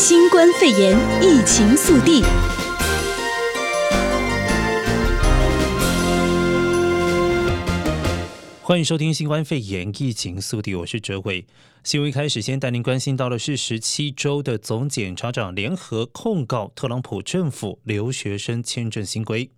新冠肺炎疫情速递。欢迎收听新冠肺炎疫情速递，我是哲伟。新闻一开始先带您关心到的是，十七州的总检察长联合控告特朗普政府留学生签证新规。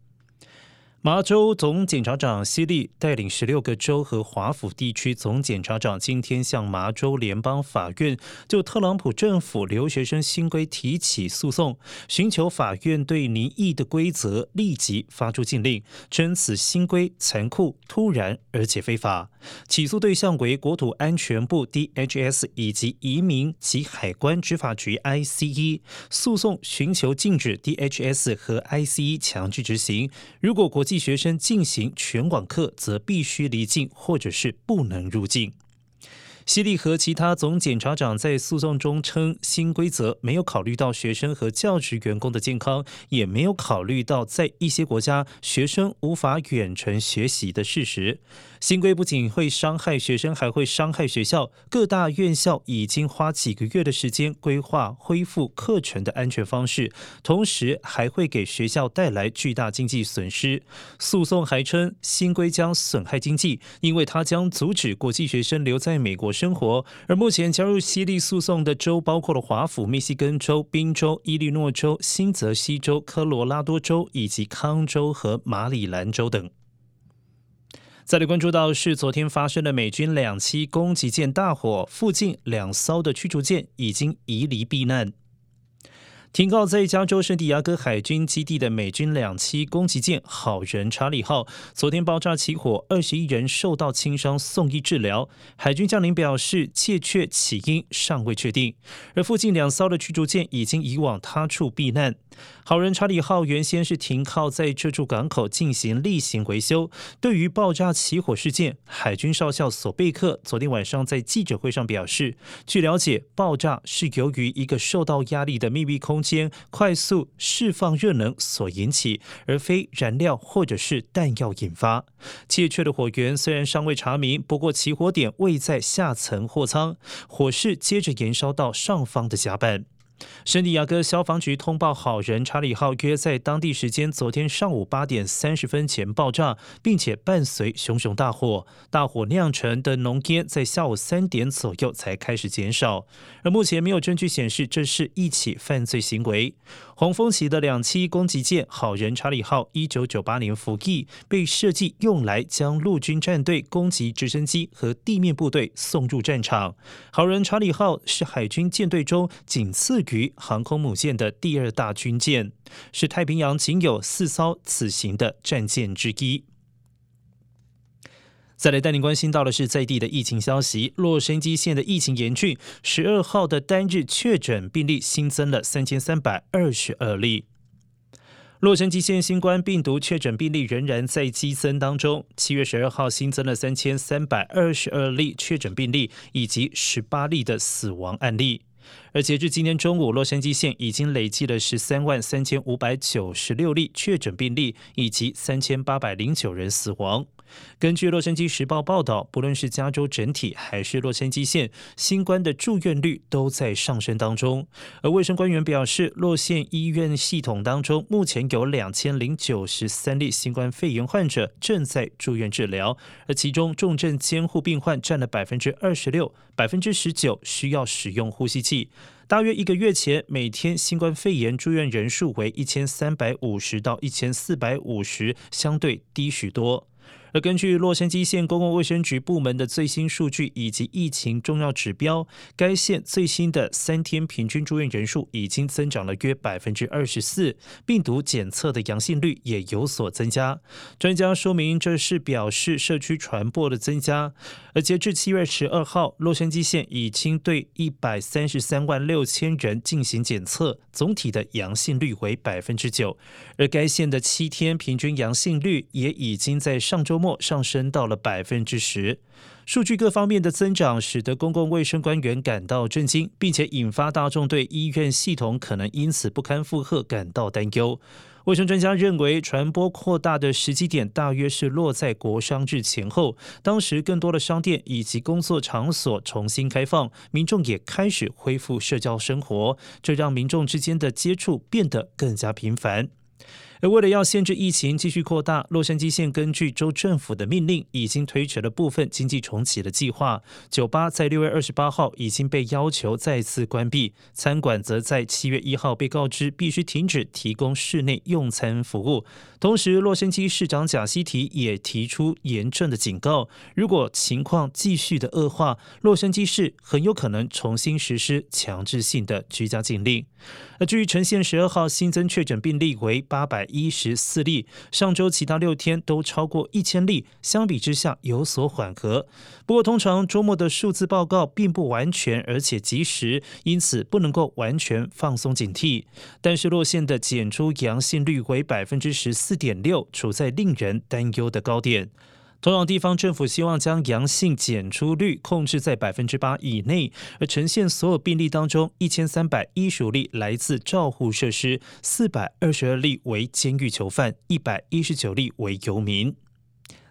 麻州总检察长希利带领十六个州和华府地区总检察长今天向麻州联邦法院就特朗普政府留学生新规提起诉讼，寻求法院对拟议的规则立即发出禁令，称此新规残酷、突然而且非法。起诉对象为国土安全部 （DHS） 以及移民及海关执法局 （ICE）。诉讼寻求禁止 DHS 和 ICE 强制执行。如果国际学生进行全网课，则必须离境或者是不能入境。西利和其他总检察长在诉讼中称，新规则没有考虑到学生和教职员工的健康，也没有考虑到在一些国家学生无法远程学习的事实。新规不仅会伤害学生，还会伤害学校。各大院校已经花几个月的时间规划恢复课程的安全方式，同时还会给学校带来巨大经济损失。诉讼还称，新规将损害经济，因为它将阻止国际学生留在美国生活。而目前加入西利诉讼的州包括了华府、密西根州、宾州、伊利诺州、新泽西州、科罗拉多州以及康州和马里兰州等。再来关注到是昨天发生的美军两栖攻击舰大火，附近两艘的驱逐舰已经移离避难。停靠在加州圣地亚哥海军基地的美军两栖攻击舰“好人查理号”昨天爆炸起火，二十一人受到轻伤，送医治疗。海军将领表示，窃确起因尚未确定。而附近两艘的驱逐舰已经移往他处避难。“好人查理号”原先是停靠在这处港口进行例行维修。对于爆炸起火事件，海军少校索贝克昨天晚上在记者会上表示，据了解，爆炸是由于一个受到压力的秘密空间快速释放热能所引起，而非燃料或者是弹药引发。窃确的火源虽然尚未查明，不过起火点未在下层货舱，火势接着燃烧到上方的甲板。圣地亚哥消防局通报，好人查理号约在当地时间昨天上午八点三十分前爆炸，并且伴随熊熊大火。大火酿成的浓烟在下午三点左右才开始减少，而目前没有证据显示这是一起犯罪行为。红蜂旗的两栖攻击舰“好人查理号”一九九八年服役，被设计用来将陆军战队攻击直升机和地面部队送入战场。“好人查理号”是海军舰队中仅次于航空母舰的第二大军舰，是太平洋仅有四艘此型的战舰之一。再来带您关心到的是在地的疫情消息。洛杉矶县的疫情严峻，十二号的单日确诊病例新增了三千三百二十二例。洛杉矶县新冠病毒确诊病例仍然在激增当中，七月十二号新增了三千三百二十二例确诊病例，以及十八例的死亡案例。而截至今天中午，洛杉矶县已经累计了十三万三千五百九十六例确诊病例，以及三千八百零九人死亡。根据《洛杉矶时报》报道，不论是加州整体还是洛杉矶县，新冠的住院率都在上升当中。而卫生官员表示，洛县医院系统当中目前有两千零九十三例新冠肺炎患者正在住院治疗，而其中重症监护病患占了百分之二十六，百分之十九需要使用呼吸器。大约一个月前，每天新冠肺炎住院人数为一千三百五十到一千四百五十，相对低许多。而根据洛杉矶县公共卫生局部门的最新数据以及疫情重要指标，该县最新的三天平均住院人数已经增长了约百分之二十四，病毒检测的阳性率也有所增加。专家说明，这是表示社区传播的增加。而截至七月十二号，洛杉矶县已经对一百三十三万六千人进行检测，总体的阳性率为百分之九。而该县的七天平均阳性率也已经在上周末上升到了百分之十。数据各方面的增长，使得公共卫生官员感到震惊，并且引发大众对医院系统可能因此不堪负荷感到担忧。卫生专家认为，传播扩大的时机点大约是落在国商日前后，当时更多的商店以及工作场所重新开放，民众也开始恢复社交生活，这让民众之间的接触变得更加频繁。而为了要限制疫情继续扩大，洛杉矶县根据州政府的命令，已经推迟了部分经济重启的计划。酒吧在六月二十八号已经被要求再次关闭，餐馆则在七月一号被告知必须停止提供室内用餐服务。同时，洛杉矶市长贾西提也提出严正的警告：如果情况继续的恶化，洛杉矶市很有可能重新实施强制性的居家禁令。而至于橙县十二号新增确诊病例为八百一十四例，上周其他六天都超过一千例，相比之下有所缓和。不过，通常周末的数字报告并不完全而且及时，因此不能够完全放松警惕。但是，落线的检出阳性率为百分之十四点六，处在令人担忧的高点。同样，地方政府希望将阳性检出率控制在百分之八以内，而呈现所有病例当中，一千三百一十五例来自照护设施，四百二十二例为监狱囚犯，一百一十九例为游民。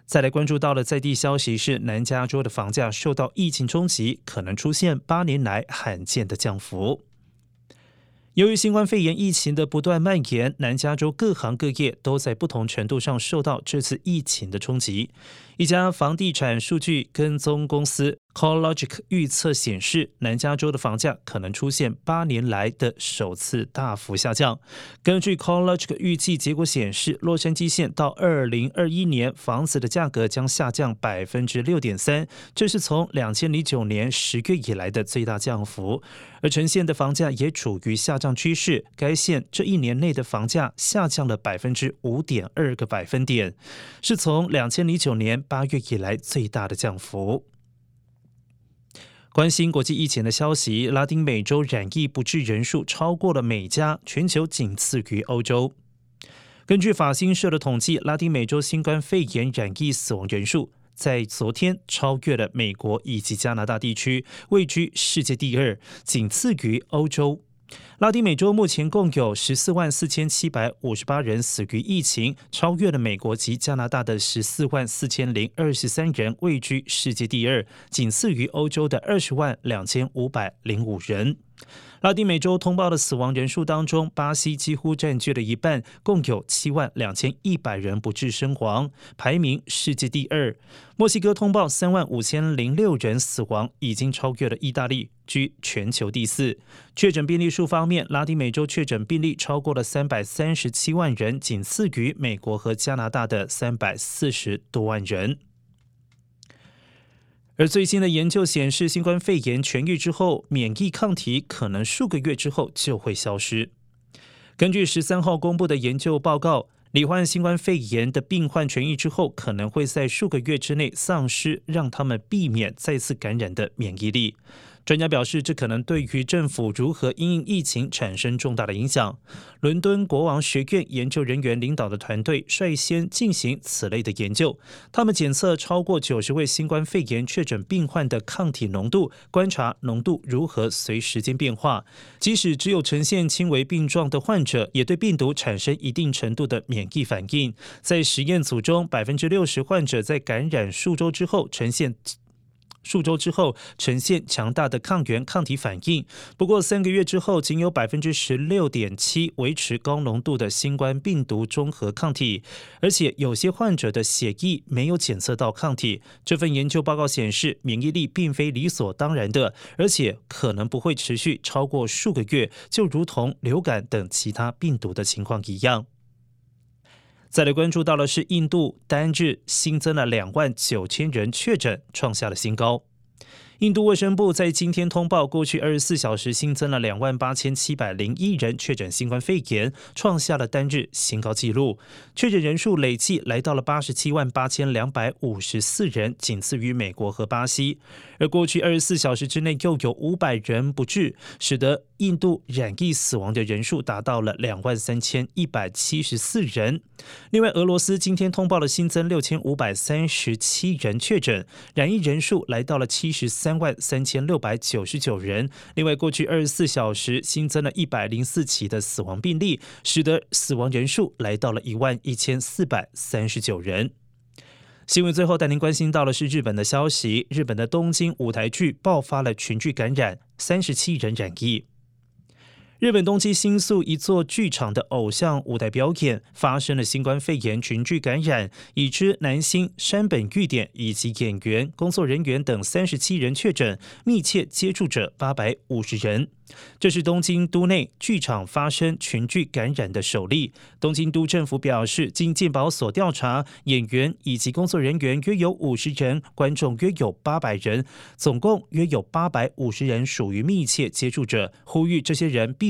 再来关注到了在地消息是，南加州的房价受到疫情冲击，可能出现八年来罕见的降幅。由于新冠肺炎疫情的不断蔓延，南加州各行各业都在不同程度上受到这次疫情的冲击。一家房地产数据跟踪公司 CoreLogic 预测显示，南加州的房价可能出现八年来的首次大幅下降。根据 CoreLogic 预计结果显示，洛杉矶县到二零二一年房子的价格将下降百分之六点三，这是从两千零九年十月以来的最大降幅。而橙县的房价也处于下降趋势，该县这一年内的房价下降了百分之五点二个百分点，是从两千零九年。八月以来最大的降幅。关心国际疫情的消息，拉丁美洲染疫不治人数超过了美加，全球仅次于欧洲。根据法新社的统计，拉丁美洲新冠肺炎染疫死亡人数在昨天超越了美国以及加拿大地区，位居世界第二，仅次于欧洲。拉丁美洲目前共有十四万四千七百五十八人死于疫情，超越了美国及加拿大的十四万四千零二十三人，位居世界第二，仅次于欧洲的二十万两千五百零五人。拉丁美洲通报的死亡人数当中，巴西几乎占据了一半，共有七万两千一百人不治身亡，排名世界第二。墨西哥通报三万五千零六人死亡，已经超越了意大利，居全球第四。确诊病例数方面，拉丁美洲确诊病例超过了三百三十七万人，仅次于美国和加拿大的三百四十多万人。而最新的研究显示，新冠肺炎痊愈之后，免疫抗体可能数个月之后就会消失。根据十三号公布的研究报告，罹患新冠肺炎的病患痊愈之后，可能会在数个月之内丧失让他们避免再次感染的免疫力。专家表示，这可能对于政府如何因应疫情产生重大的影响。伦敦国王学院研究人员领导的团队率先进行此类的研究，他们检测超过九十位新冠肺炎确诊病患的抗体浓度，观察浓度如何随时间变化。即使只有呈现轻微病状的患者，也对病毒产生一定程度的免疫反应。在实验组中，百分之六十患者在感染数周之后呈现。数周之后呈现强大的抗原抗体反应，不过三个月之后，仅有百分之十六点七维持高浓度的新冠病毒中和抗体，而且有些患者的血液没有检测到抗体。这份研究报告显示，免疫力并非理所当然的，而且可能不会持续超过数个月，就如同流感等其他病毒的情况一样。再来关注到的是，印度单日新增了两万九千人确诊，创下了新高。印度卫生部在今天通报，过去二十四小时新增了两万八千七百零一人确诊新冠肺炎，创下了单日新高纪录。确诊人数累计来到了八十七万八千两百五十四人，仅次于美国和巴西。而过去二十四小时之内又有五百人不治，使得印度染疫死亡的人数达到了两万三千一百七十四人。另外，俄罗斯今天通报了新增六千五百三十七人确诊，染疫人数来到了七十三万三千六百九十九人。另外，过去二十四小时新增了一百零四起的死亡病例，使得死亡人数来到了一万一千四百三十九人。新闻最后带您关心到的是日本的消息，日本的东京舞台剧爆发了群聚感染，三十七人染疫。日本东京新宿一座剧场的偶像舞台表演发生了新冠肺炎群聚感染，已知男星山本裕典以及演员、工作人员等三十七人确诊，密切接触者八百五十人。这是东京都内剧场发生群聚感染的首例。东京都政府表示，经健保所调查，演员以及工作人员约有五十人，观众约有八百人，总共约有八百五十人属于密切接触者，呼吁这些人必